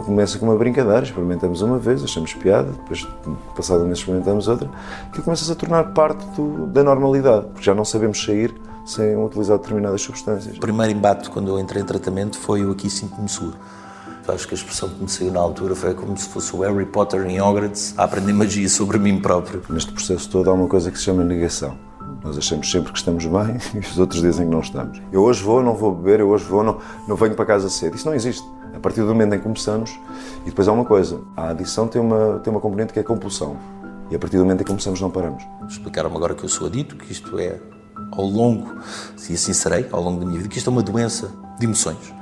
começa com uma brincadeira, experimentamos uma vez, achamos piada, depois, passado um mês, experimentamos outra, que começa a tornar parte do, da normalidade, porque já não sabemos sair sem utilizar determinadas substâncias. O primeiro embate quando eu entrei em tratamento foi o aqui sinto-me seguro. Acho que a expressão que me saiu na altura foi como se fosse o Harry Potter em Hogwarts a aprender magia sobre mim próprio. Neste processo todo há uma coisa que se chama negação. Nós achamos sempre que estamos bem e os outros dizem que não estamos. Eu hoje vou, não vou beber, eu hoje vou, não, não venho para casa cedo. Isso não existe. A partir do momento em que começamos, e depois há uma coisa, a adição tem uma, tem uma componente que é compulsão. E a partir do momento em que começamos, não paramos. Explicaram-me agora que eu sou adito, que isto é ao longo, se assim serei, ao longo da minha vida, que isto é uma doença de emoções.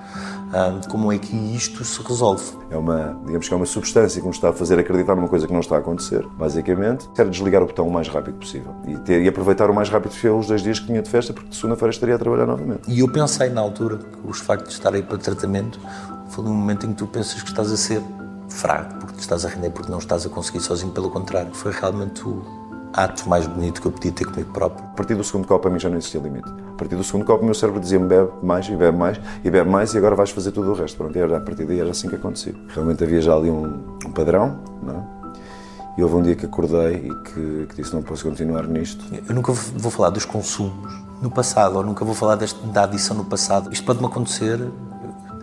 como é que isto se resolve? É uma, digamos que é uma substância que nos está a fazer acreditar numa coisa que não está a acontecer, basicamente. Quero desligar o botão o mais rápido possível e, ter, e aproveitar o mais rápido possível os dois dias que tinha de festa, porque segunda-feira estaria a trabalhar novamente. E eu pensei na altura que os factos de estar aí para tratamento foi um momento em que tu pensas que estás a ser fraco, porque te estás a render, porque não estás a conseguir sozinho, pelo contrário. Foi realmente o ato mais bonito que eu podia ter comigo próprio. A partir do segundo copo, a mim já não existia limite. A partir do segundo copo, o meu cérebro dizia-me bebe mais e bebe mais e bebe mais e agora vais fazer tudo o resto. Pronto, e era, a partir daí era assim que acontecia. Realmente havia já ali um, um padrão, não é? E houve um dia que acordei e que, que, disse não posso continuar nisto. Eu nunca vou falar dos consumos no passado, ou nunca vou falar deste, da adição no passado. Isto pode-me acontecer,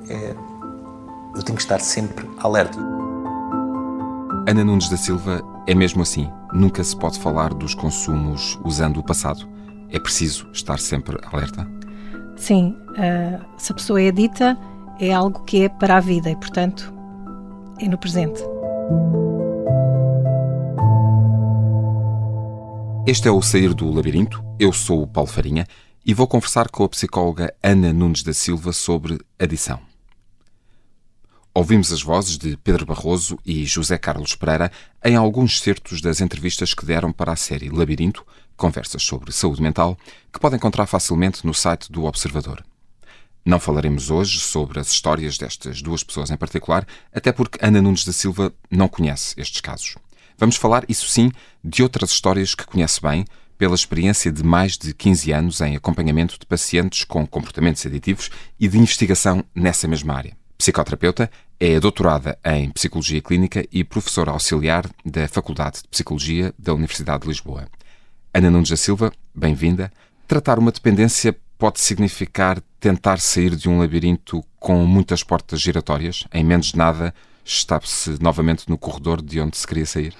é, eu tenho que estar sempre alerta. Ana Nunes da Silva é mesmo assim. Nunca se pode falar dos consumos usando o passado. É preciso estar sempre alerta? Sim. Uh, se a pessoa é dita, é algo que é para a vida e, portanto, é no presente. Este é o Sair do Labirinto. Eu sou o Paulo Farinha e vou conversar com a psicóloga Ana Nunes da Silva sobre adição. Ouvimos as vozes de Pedro Barroso e José Carlos Pereira em alguns certos das entrevistas que deram para a série Labirinto, conversas sobre saúde mental, que pode encontrar facilmente no site do Observador. Não falaremos hoje sobre as histórias destas duas pessoas em particular, até porque Ana Nunes da Silva não conhece estes casos. Vamos falar, isso sim, de outras histórias que conhece bem, pela experiência de mais de 15 anos em acompanhamento de pacientes com comportamentos aditivos e de investigação nessa mesma área. Psicoterapeuta, é doutorada em Psicologia Clínica e professora auxiliar da Faculdade de Psicologia da Universidade de Lisboa. Ana Nunes da Silva, bem-vinda. Tratar uma dependência pode significar tentar sair de um labirinto com muitas portas giratórias? Em menos de nada, está-se novamente no corredor de onde se queria sair?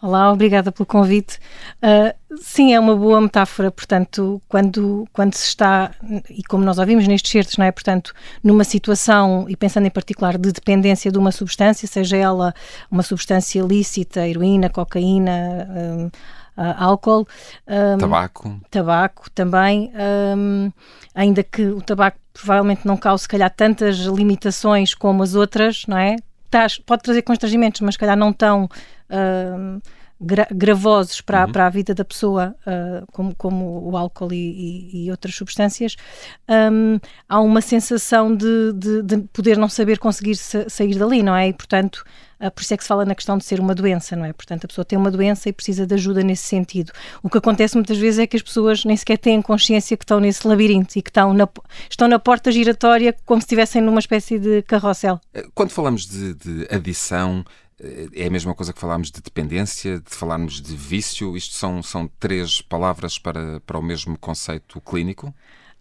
Olá, obrigada pelo convite. Uh, sim, é uma boa metáfora, portanto, quando, quando se está, e como nós ouvimos nestes certos, não é? Portanto, numa situação, e pensando em particular de dependência de uma substância, seja ela uma substância lícita, heroína, cocaína, um, uh, álcool. Um, tabaco. Tabaco também, um, ainda que o tabaco provavelmente não cause, se calhar, tantas limitações como as outras, não é? pode trazer constrangimentos, mas se calhar não tão gra gravosos para, uhum. para a vida da pessoa, uh, como, como o álcool e, e, e outras substâncias, um, há uma sensação de, de, de, poder não saber conseguir sa sair dali, não é? E, portanto, uh, por isso é que se fala na questão de ser uma doença, não é? Portanto, a pessoa tem uma doença e precisa de ajuda nesse sentido. O que acontece muitas vezes é que as pessoas nem sequer têm consciência que estão nesse labirinto e que estão na, estão na porta giratória como se estivessem numa espécie de carrossel. Quando falamos de, de adição, é a mesma coisa que falámos de dependência, de falarmos de vício? Isto são, são três palavras para, para o mesmo conceito clínico?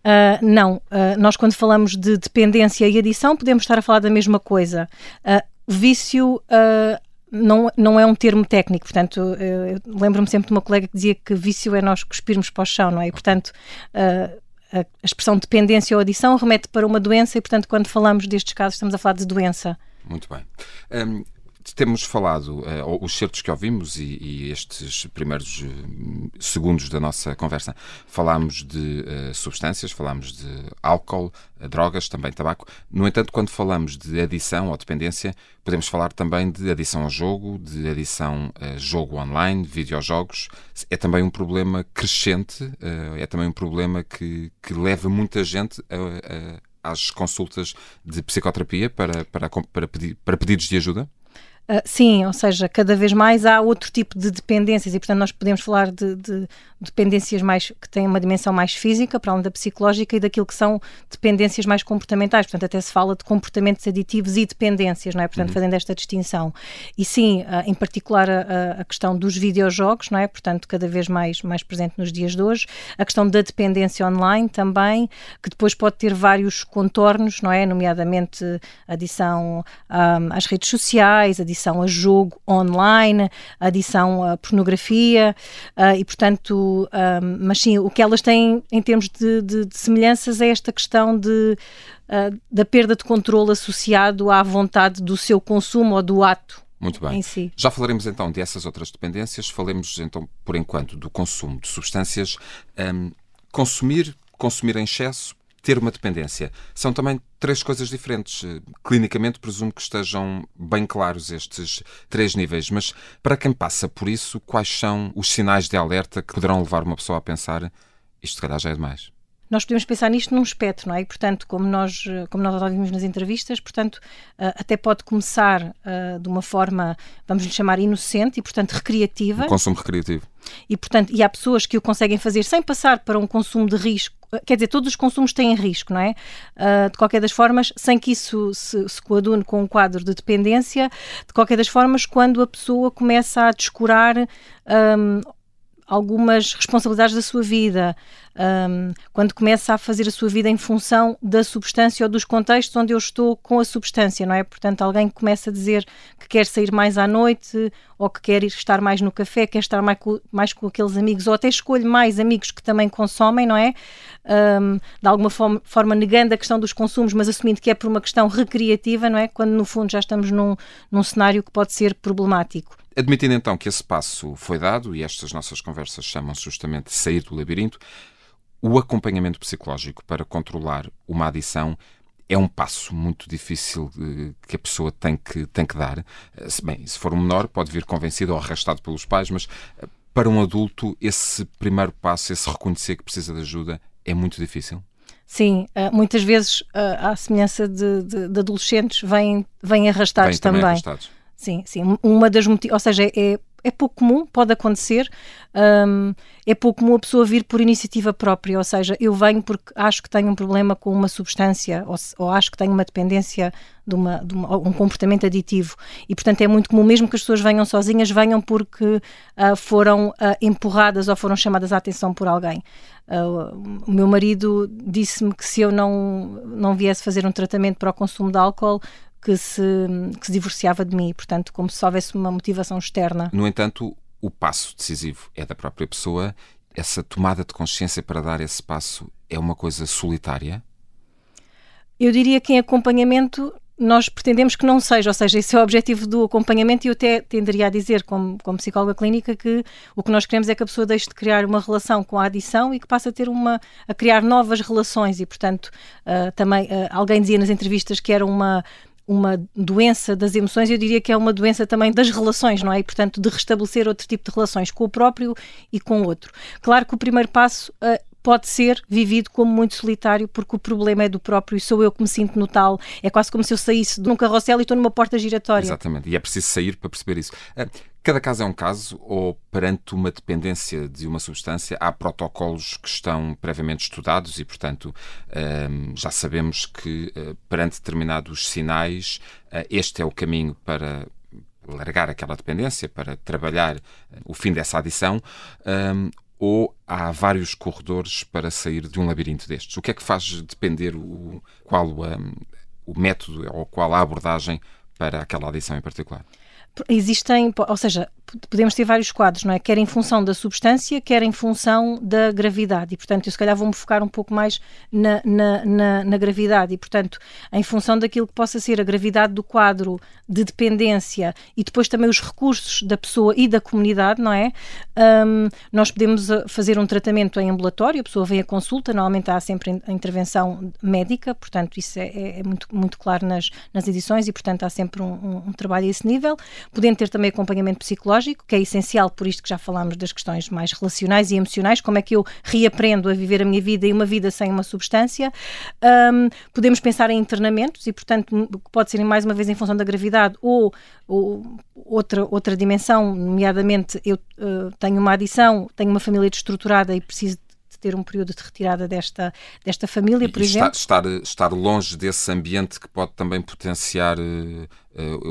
Uh, não, uh, nós quando falamos de dependência e adição podemos estar a falar da mesma coisa. Uh, vício não, não é um termo técnico, portanto, lembro-me sempre de uma colega que dizia que vício é nós cuspirmos para o chão, não é? E, portanto, a expressão dependência ou adição remete para uma doença e, portanto, quando falamos destes casos estamos a falar de doença. Muito bem. Um, temos falado, uh, os certos que ouvimos e, e estes primeiros uh, segundos da nossa conversa, falámos de uh, substâncias, falámos de álcool, drogas, também tabaco. No entanto, quando falamos de adição ou dependência, podemos falar também de adição ao jogo, de adição a jogo online, videojogos. É também um problema crescente, é também um problema que, que leva muita gente a, a às consultas de psicoterapia para, para, para, para pedidos de ajuda? Uh, sim, ou seja, cada vez mais há outro tipo de dependências e, portanto, nós podemos falar de, de, dependências mais que têm uma dimensão mais física, para além da psicológica, e daquilo que são dependências mais comportamentais. Portanto, até se fala de comportamentos aditivos e dependências, não é? Portanto, uhum. fazendo esta distinção. E sim, uh, em particular a, a, questão dos videojogos, não é? Portanto, cada vez mais, mais presente nos dias de hoje. A questão da dependência online também, que depois pode ter vários contornos, não é? Nomeadamente adição um, às redes sociais, adição adição a jogo online, adição a pornografia uh, e, portanto, um, mas sim, o que elas têm em termos de, de, de semelhanças é esta questão de, uh, da perda de controle associado à vontade do seu consumo ou do ato muito bem. Si. Já falaremos então dessas outras dependências. Falemos então, por enquanto, do consumo de substâncias. Um, consumir, consumir em excesso ter uma dependência. São também três coisas diferentes. Clinicamente, presumo que estejam bem claros estes três níveis, mas para quem passa por isso, quais são os sinais de alerta que poderão levar uma pessoa a pensar isto, se calhar, já é demais? Nós podemos pensar nisto num espectro, não é? E, portanto, como nós, como nós ouvimos nas entrevistas, portanto, uh, até pode começar uh, de uma forma, vamos lhe chamar inocente e, portanto, recreativa. Um consumo recreativo. E, portanto, e há pessoas que o conseguem fazer sem passar para um consumo de risco. Quer dizer, todos os consumos têm risco, não é? Uh, de qualquer das formas, sem que isso se, se coadune com um quadro de dependência, de qualquer das formas, quando a pessoa começa a descurar um, algumas responsabilidades da sua vida, um, quando começa a fazer a sua vida em função da substância ou dos contextos onde eu estou com a substância, não é? Portanto, alguém que começa a dizer que quer sair mais à noite ou que quer estar mais no café, quer estar mais com, mais com aqueles amigos ou até escolhe mais amigos que também consomem, não é? Um, de alguma forma, forma, negando a questão dos consumos, mas assumindo que é por uma questão recreativa, não é? Quando no fundo já estamos num, num cenário que pode ser problemático. Admitindo então que esse passo foi dado, e estas nossas conversas chamam-se justamente sair do labirinto, o acompanhamento psicológico para controlar uma adição é um passo muito difícil que a pessoa tem que, tem que dar. Eh, se bem, se for um menor, pode vir convencido ou arrastado pelos pais, mas eh, para um adulto, esse primeiro passo, esse reconhecer que precisa de ajuda, é muito difícil. Sim, eh, muitas vezes, à semelhança de, de, de adolescentes, vêm, vêm arrastados vêm também. também. Arrastados. Sim, sim. Uma das ou seja, é, é pouco comum, pode acontecer, um, é pouco comum a pessoa vir por iniciativa própria, ou seja, eu venho porque acho que tenho um problema com uma substância ou, ou acho que tenho uma dependência de, uma, de uma, um comportamento aditivo e, portanto, é muito comum, mesmo que as pessoas venham sozinhas, venham porque uh, foram uh, empurradas ou foram chamadas à atenção por alguém. Uh, o meu marido disse-me que se eu não, não viesse fazer um tratamento para o consumo de álcool, que se, que se divorciava de mim, portanto, como se houvesse uma motivação externa. No entanto, o passo decisivo é da própria pessoa. Essa tomada de consciência para dar esse passo é uma coisa solitária? Eu diria que em acompanhamento nós pretendemos que não seja, ou seja, esse é o objetivo do acompanhamento e eu até tenderia a dizer, como, como psicóloga clínica, que o que nós queremos é que a pessoa deixe de criar uma relação com a adição e que passe a ter uma, a criar novas relações e, portanto, uh, também uh, alguém dizia nas entrevistas que era uma uma doença das emoções, eu diria que é uma doença também das relações, não é? E, portanto, de restabelecer outro tipo de relações com o próprio e com o outro. Claro que o primeiro passo uh, pode ser vivido como muito solitário, porque o problema é do próprio e sou eu que me sinto no tal. É quase como se eu saísse de um carrossel e estou numa porta giratória. Exatamente, e é preciso sair para perceber isso. Cada caso é um caso, ou perante uma dependência de uma substância, há protocolos que estão previamente estudados e, portanto, ah, já sabemos que ah, perante determinados sinais, este é o caminho para largar aquela dependência, para trabalhar o fim dessa adição, ou há vários corredores para sair de um labirinto destes? O que é que faz depender o, qual o, um, o método ou qual a abordagem para aquela adição em particular? Existem, ou seja, podemos ter vários quadros, não é? Quer em função da substância, quer em função da gravidade. E, portanto, eu se calhar vou-me focar um pouco mais na, na, na, na, gravidade. E, portanto, em função daquilo que possa ser a gravidade do quadro de dependência e depois também os recursos da pessoa e da comunidade, não é? Um, nós podemos uh, fazer um tratamento em ambulatório, a pessoa vem à consulta, normalmente há sempre a intervenção médica, portanto, isso é, é, é muito, muito claro nas, nas edições e, portanto, há sempre um, um, um trabalho a esse nível podendo ter também acompanhamento psicológico psicológico, que é essencial por isto que já falámos das questões mais relacionais e emocionais, como é que eu reaprendo a viver a minha vida e uma vida sem uma substância. Um, podemos pensar em internamentos e, portanto, pode ser mais uma vez em função da gravidade ou, ou outra, outra dimensão, nomeadamente eu uh, tenho uma adição, tenho uma família destruturada e preciso ter um período de retirada desta, desta família, por e exemplo. Estar, estar longe desse ambiente que pode também potenciar uh,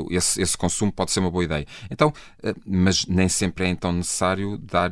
esse, esse, consumo pode ser uma boa ideia. Então, uh, mas nem sempre é então necessário dar,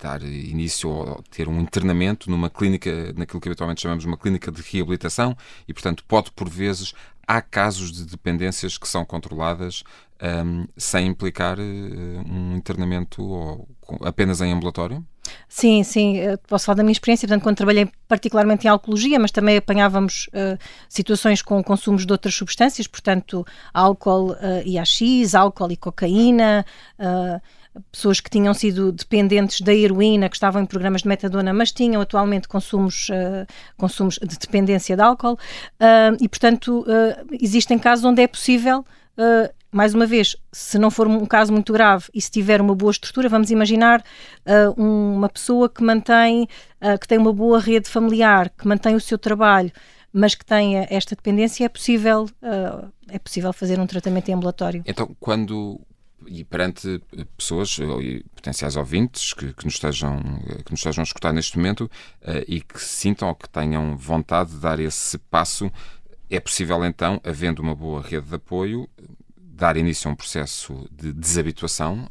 dar início ou ter um internamento numa clínica, naquilo que habitualmente chamamos uma clínica de reabilitação e, portanto, pode por vezes há casos de dependências que são controladas um, sem implicar uh, um internamento ou apenas em ambulatório? Sim, sim, posso falar da minha experiência, portanto, quando trabalhei particularmente em alcoologia, mas também apanhávamos uh, situações com consumos de outras substâncias, portanto, álcool uh, e AX, álcool e cocaína, uh, pessoas que tinham sido dependentes da heroína, que estavam em programas de metadona, mas tinham atualmente consumos, uh, consumos de dependência de álcool, uh, e portanto uh, existem casos onde é possível mais uma vez, se não for um caso muito grave e se tiver uma boa estrutura, vamos imaginar uma pessoa que mantém, que tem uma boa rede familiar, que mantém o seu trabalho, mas que tenha esta dependência, é possível, é possível fazer um tratamento ambulatório. Então, quando e perante pessoas e potenciais ouvintes que, que, nos estejam, que nos estejam a escutar neste momento e que sintam ou que tenham vontade de dar esse passo, é possível então, havendo uma boa rede de apoio, dar início a um processo de desabituação,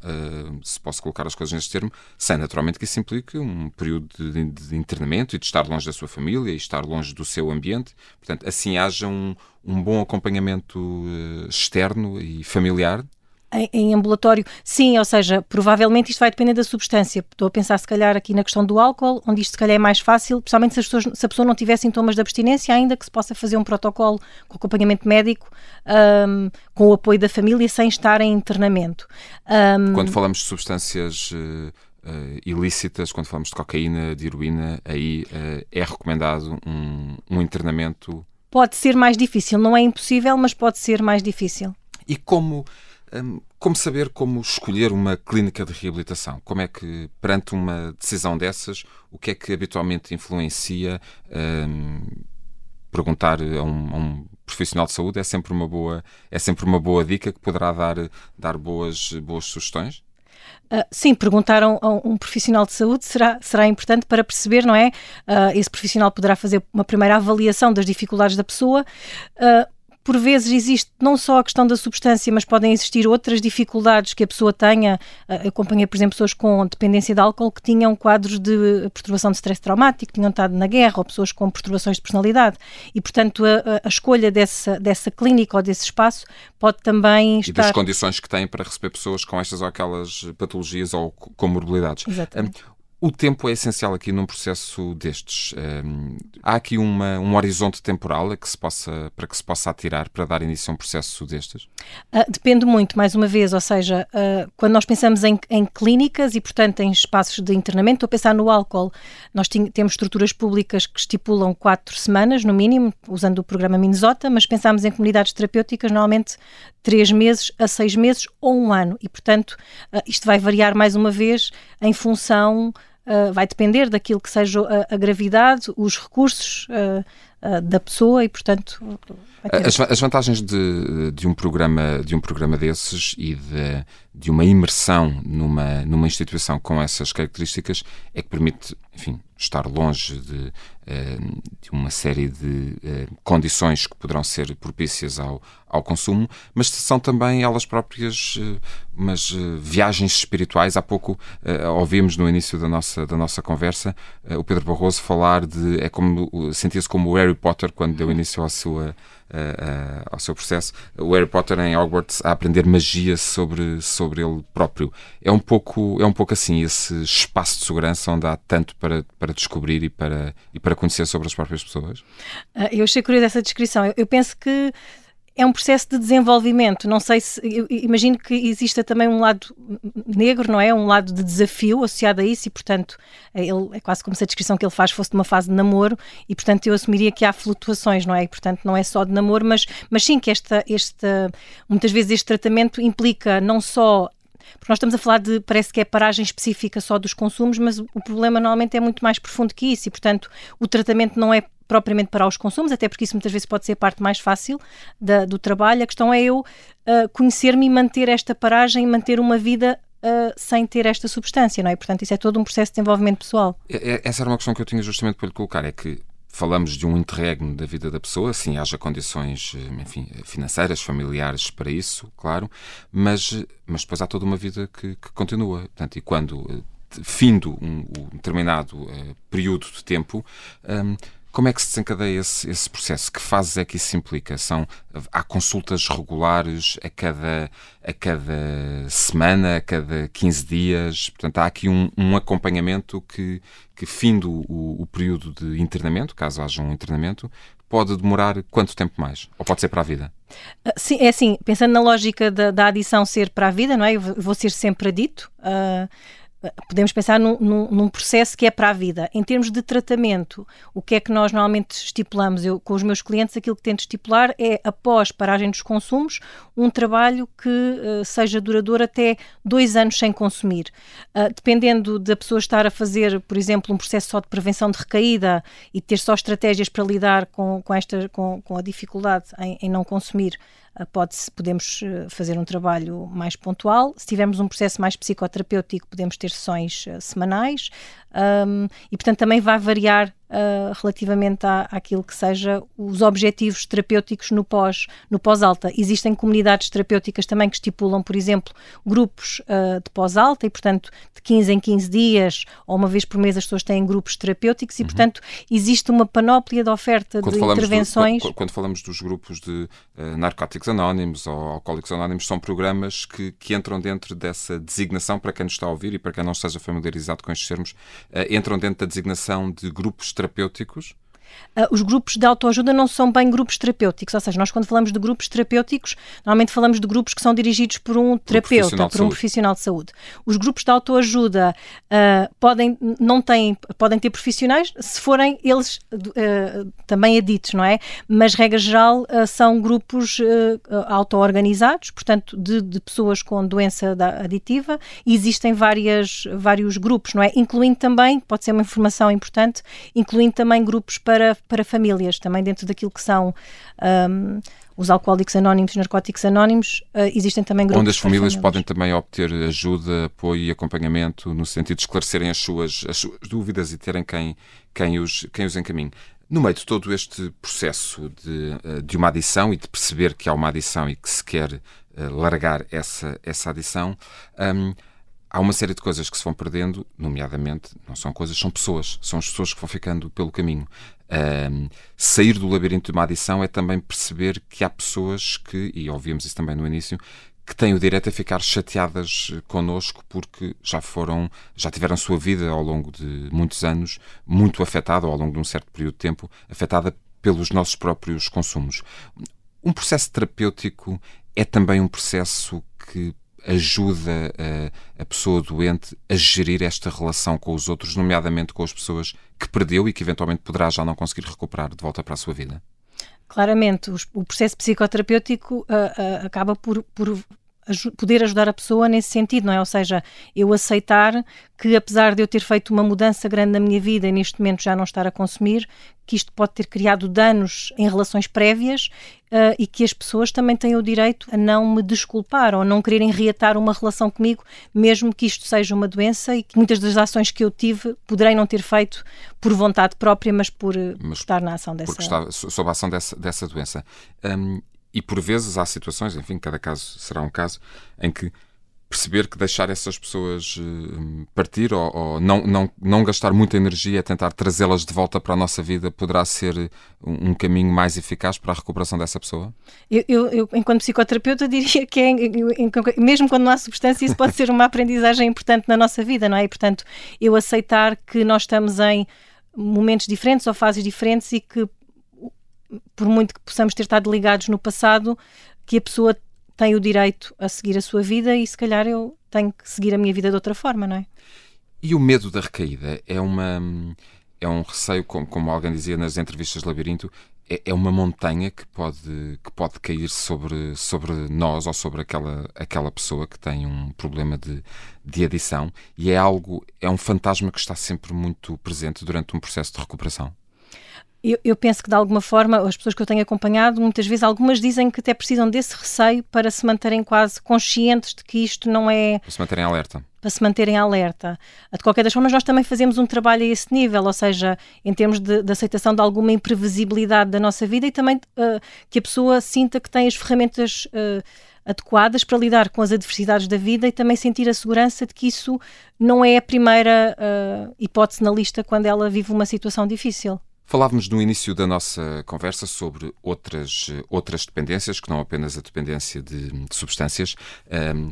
se posso colocar as coisas neste termo, sem naturalmente que isso implique um período de, internamento e de estar longe da sua família e estar longe do seu ambiente. Portanto, assim haja um, um bom acompanhamento externo e familiar em, em, ambulatório, sim, ou seja, provavelmente isto vai depender da substância. Estou a pensar, se calhar, aqui na questão do álcool, onde isto se calhar é mais fácil, principalmente se, as pessoas, se a pessoa não tiver sintomas de abstinência, ainda que se possa fazer um protocolo com acompanhamento médico, um, com o apoio da família, sem estar em internamento. Um, Quando falamos de substâncias. Uh... Uh, ilícitas, quando falamos de cocaína, de heroína, aí uh, é recomendado um, um internamento? Pode ser mais difícil, não é impossível, mas pode ser mais difícil. E como como saber como escolher uma clínica de reabilitação? Como é que, perante uma decisão dessas, o que é que habitualmente influencia? Um, perguntar a um, a um, profissional de saúde é sempre uma boa, é sempre uma boa dica que poderá dar, dar boas, boas sugestões? Uh, sim, perguntaram a um profissional de saúde será, será importante para perceber, não é? Uh, esse profissional poderá fazer uma primeira avaliação das dificuldades da pessoa. Uh, por vezes existe não só a questão da substância, mas podem existir outras dificuldades que a pessoa tenha. Ah, eu acompanhei, por exemplo, pessoas com dependência de álcool que tinham quadros de perturbação de stress traumático, tinham estado na guerra, ou pessoas com perturbações de personalidade. E, portanto, a, a escolha dessa, dessa clínica ou desse espaço pode também estar... E das condições que têm para receber pessoas com estas ou aquelas patologias ou comorbilidades. Exatamente. Um, o tempo é essencial aqui num processo destes. Um, há aqui uma, um horizonte temporal que possa, para que se possa atirar para dar início a um processo destes? Uh, depende muito, mais uma vez, ou seja, uh, quando nós pensamos em, em, clínicas e, portanto, em espaços de internamento, estou a pensar no álcool, nós temos estruturas públicas que estipulam quatro semanas, no mínimo, usando o programa Minnesota, mas pensamos em comunidades terapêuticas, normalmente três meses a seis meses ou um ano, e, portanto, uh, isto vai variar mais uma vez em função Uh, vai depender daquilo que seja a, a gravidade, os recursos uh, da pessoa e, portanto. As, as, vantagens de, de, um programa, de um programa desses e de, de uma imersão numa, numa instituição com essas características é que permite, enfim, estar longe de, de uma série de eh, condições que poderão ser propícias ao, ao consumo, mas são também elas próprias eh, umas viagens espirituais. Há pouco ouvimos no início da nossa, da nossa conversa o Pedro Barroso falar de. é como sentia-se como o Harry Potter quando deu início à sua uh, ao seu processo, o Harry Potter em Hogwarts a aprender magia sobre, sobre ele próprio. É um pouco, é um pouco assim, esse espaço de segurança onde há tanto para, para descobrir e para, e para conhecer sobre as próprias pessoas. Uh, eu achei curiosa essa descrição. Eu, eu penso que é um processo de desenvolvimento. Não sei se. Imagino que exista também um lado negro, não é? Um lado de desafio associado a isso, e portanto, ele, é quase como se a descrição que ele faz fosse de uma fase de namoro, e portanto eu assumiria que há flutuações, não é? E portanto não é só de namoro, mas, mas sim que esta, esta. Muitas vezes este tratamento implica não só porque nós estamos a falar de, parece que é paragem específica só dos consumos, mas o problema normalmente é muito mais profundo que isso e, portanto, o tratamento não é propriamente para os consumos, até porque isso muitas vezes pode ser a parte mais fácil da, do trabalho. A questão é eu uh, conhecer-me e manter esta paragem, manter uma vida Uh, sem ter esta substância, não é? Portanto, isso é todo um processo de desenvolvimento pessoal. É, é, essa era uma questão que eu tinha justamente para lhe colocar, é que falamos de um interregno da vida da pessoa, sim, haja condições, eh, enfim, financeiras, familiares para isso, claro, mas, mas depois há toda uma vida que, que continua. Portanto, e quando, eh, findo um, um determinado uh, período de tempo, um, como é que se desencadeia esse, esse, processo? Que fases é que isso implica? São, há consultas regulares a cada, a cada semana, a cada 15 dias? Portanto, há aqui um, um acompanhamento que, que findo o, o período de internamento, caso haja um internamento, pode demorar quanto tempo mais? Ou pode ser para a vida? Ah, sim, é assim, pensando na lógica da, da adição ser para a vida, não é? Eu vou ser sempre adito. Uh, podemos pensar num, num, num, processo que é para a vida. Em termos de tratamento, o que é que nós normalmente estipulamos? Eu, com os meus clientes, aquilo que tento estipular é, após paragem dos consumos, um trabalho que uh, seja duradouro até dois anos sem consumir. Uh, dependendo da pessoa estar a fazer, por exemplo, um processo só de prevenção de recaída e ter só estratégias para lidar com, com, esta, com, com a dificuldade em, em não consumir, pode podemos ah, fazer um trabalho mais pontual. Se tivermos um processo mais psicoterapêutico, podemos ter sessões uh, semanais um, e, portanto, também vai variar uh, relativamente à, àquilo que seja os objetivos terapêuticos no pós no pós-alta. Existem comunidades terapêuticas também que estipulam, por exemplo, grupos uh, de pós-alta e, portanto, de 15 em 15 dias ou uma vez por mês as pessoas têm grupos terapêuticos e, uhum. portanto, existe uma panóplia de oferta quando de intervenções. Do, quando, quando, falamos dos grupos de uh, narcóticos anónimos ou alcoólicos anónimos, são programas que, que entram dentro dessa designação, para quem nos está a ouvir e para quem não esteja familiarizado com estes termos, uh, entram dentro da designação de grupos terapêuticos terapêuticos Uh, os grupos de autoajuda não são bem grupos terapêuticos, ou seja, nós quando falamos de grupos terapêuticos, normalmente falamos de grupos que são dirigidos por um terapeuta, um por um profissional de saúde. Os grupos de autoajuda uh, podem, não têm, podem ter profissionais se forem eles uh, também aditos, não é? Mas, regra geral, são grupos auto-organizados, portanto, de, de, pessoas com doença aditiva e existem várias, vários grupos, não é? Incluindo também, pode ser uma informação importante, incluindo também grupos para para, para famílias, também dentro daquilo que são um, os alcoólicos anónimos, os narcóticos anónimos, uh, existem também grupos. Onde as famílias, famílias, podem também obter ajuda, apoio e acompanhamento no sentido de esclarecerem as suas, as suas dúvidas e terem quem, quem, os, quem os encaminhe. No meio de todo este processo de, eh, de uma adição e de perceber que há uma adição e que se quer uh, largar essa, essa adição, um, há uma série de coisas que se vão perdendo, nomeadamente, não são coisas, são pessoas. São as pessoas que vão ficando pelo caminho. Um, sair do labirinto de uma adição é também perceber que há pessoas que, e ouvimos isso também no início, que têm o direito a ficar chateadas connosco porque já foram, já tiveram sua vida ao longo de muitos anos muito afetada, ou ao longo de um certo período de tempo, afetada pelos nossos próprios consumos. Um processo terapêutico é também um processo que ajuda a, a, pessoa doente a gerir esta relação com os outros, nomeadamente com as pessoas que perdeu e que eventualmente poderá já não conseguir recuperar de volta para a sua vida? Claramente, o processo psicoterapêutico uh, uh, acaba por, por poder ajudar a pessoa nesse sentido, não é? Ou seja, eu aceitar que apesar de eu ter feito uma mudança grande na minha vida e neste momento já não estar a consumir, que isto pode ter criado danos em relações prévias uh, e que as pessoas também têm o direito a não me desculpar ou a não quererem reatar uma relação comigo, mesmo que isto seja uma doença e que muitas das ações que eu tive poderei não ter feito por vontade própria, mas por, mas estar na ação dessa... Porque está sob a ação dessa, dessa doença. Um, e por vezes há situações, enfim, cada caso será um caso, em que perceber que deixar essas pessoas uh, partir ou, ou, não, não, não gastar muita energia a tentar trazê-las de volta para a nossa vida poderá ser um, um caminho mais eficaz para a recuperação dessa pessoa? Eu, eu, eu enquanto psicoterapeuta, diria que é, mesmo quando não há substância, isso pode ser uma aprendizagem importante na nossa vida, não é? E, portanto, eu aceitar que nós estamos em momentos diferentes ou fases diferentes e que por muito que possamos ter estado ligados no passado, que a pessoa tem o direito a seguir a sua vida e se calhar eu tenho que seguir a minha vida de outra forma, não é? E o medo da recaída é uma é um receio, como, como alguém dizia nas entrevistas de Labirinto, é, é uma montanha que pode, que pode cair sobre, sobre nós ou sobre aquela, aquela pessoa que tem um problema de, de adição e é algo, é um fantasma que está sempre muito presente durante um processo de recuperação. Eu, eu, penso que, de alguma forma, as pessoas que eu tenho acompanhado, muitas vezes, algumas dizem que até precisam desse receio para se manterem quase conscientes de que isto não é. Para se manterem alerta. Para se manterem alerta. De qualquer das formas, nós também fazemos um trabalho a esse nível, ou seja, em termos de, de aceitação de alguma imprevisibilidade da nossa vida e também uh, que a pessoa sinta que tem as ferramentas. Uh, adequadas para lidar com as adversidades da vida e também sentir a segurança de que isso não é a primeira uh, hipótese na lista quando ela vive uma situação difícil. Falávamos no início da nossa conversa sobre outras, outras dependências, que não apenas a dependência de, de substâncias. Um,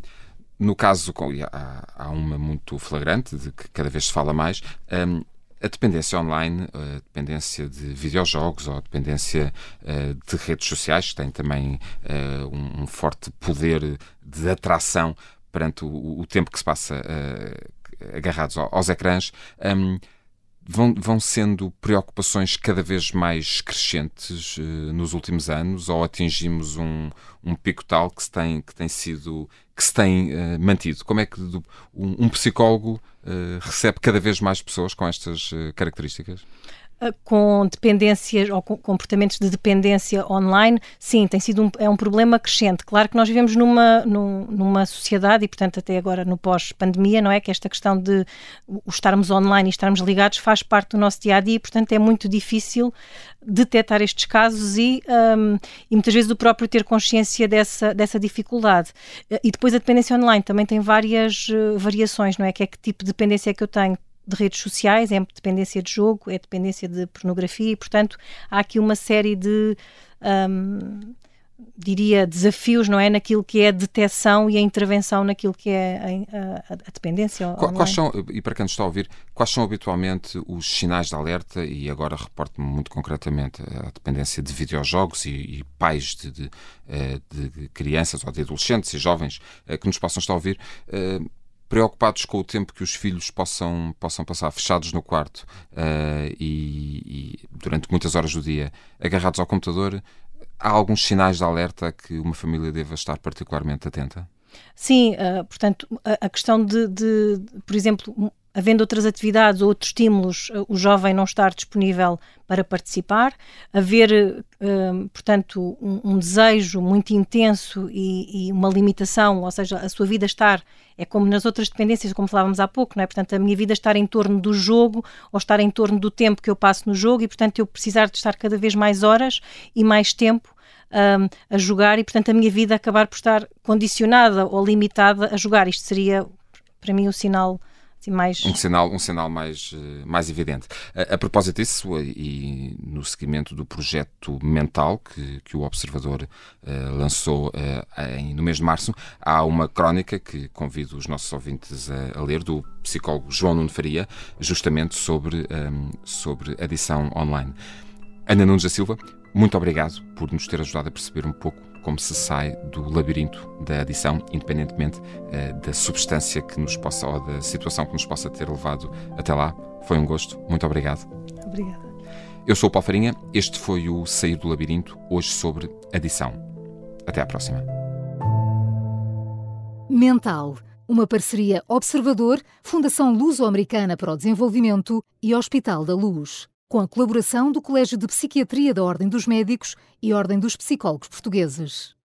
no caso, há, há, uma muito flagrante, de que cada vez se fala mais, um, a dependência online, a dependência de videojogos ou a dependência uh, de redes sociais, que tem também uh, um, um, forte poder de atração perante o, o tempo que se passa uh, agarrados aos ecrãs. Um, vão, vão sendo preocupações cada vez mais crescentes uh, nos últimos anos ou atingimos um, um pico tal que se tem, que tem sido que se tem uh, mantido? Como é que um, um, psicólogo uh, recebe cada vez mais pessoas com estas características? Com dependências ou com comportamentos de dependência online, sim, tem sido um, é um problema crescente. Claro que nós vivemos numa, numa sociedade e, portanto, até agora no pós-pandemia, não é? Que esta questão de estarmos online e estarmos ligados faz parte do nosso dia a dia e, portanto, é muito difícil detectar estes casos e, um, e muitas vezes o próprio ter consciência dessa, dessa dificuldade. E depois a dependência online também tem várias uh, variações, não é? Que é que tipo de dependência é que eu tenho? De redes sociais, é dependência de jogo, é dependência de pornografia e, portanto, há aqui uma série de. Um, diria, desafios, não é? Naquilo que é a detecção e a intervenção naquilo que é a, a, a dependência. Quais, quais são, e para quem nos está a ouvir, quais são habitualmente os sinais de alerta? E agora reporto-me muito concretamente a dependência de videojogos e, e pais de, de, eh, de, crianças ou de adolescentes e jovens eh, que nos possam estar a ouvir eh, preocupados com o tempo que os filhos possam, possam passar fechados no quarto uh, e, e, durante muitas horas do dia agarrados ao computador, há alguns sinais de alerta que uma família deva estar particularmente atenta? Sim, uh, portanto, a, a questão de, de, por exemplo, havendo outras atividades ou outros estímulos, eh, o jovem não estar disponível para participar, haver, uh, portanto, um, desejo muito intenso e, e, uma limitação, ou seja, a sua vida estar, é como nas outras dependências, como falávamos há pouco, não é? Portanto, a minha vida estar em torno do jogo ou estar em torno do tempo que eu passo no jogo e, portanto, eu precisar de estar cada vez mais horas e mais tempo um, a jogar e, portanto, a minha vida acabar por estar condicionada ou limitada a jogar. Isto seria, para mim, o sinal Assim, mais... Um sinal, um sinal mais, eh, mais evidente. A, a, propósito disso, e no seguimento do projeto mental que, que o Observador uh, lançou uh, em, no mês de março, há uma crónica que convido os nossos ouvintes a, a ler, do psicólogo João Nuno Faria, justamente sobre, um, sobre adição online. Ana Nunes da Silva, muito obrigado por nos ter ajudado a perceber um pouco como se sai do labirinto da adição, independentemente uh, da substância que nos possa ou da situação que nos possa ter levado até lá. Foi um gosto. Muito obrigado. Obrigada. Eu sou o Paulo Farinha. Este foi o Sair do Labirinto, hoje sobre adição. Até à próxima. Mental. Uma parceria Observador, Fundação Luso-Americana para o Desenvolvimento e Hospital da Luz com a colaboração do Colégio de Psiquiatria da Ordem dos Médicos e Ordem dos Psicólogos Portugueses.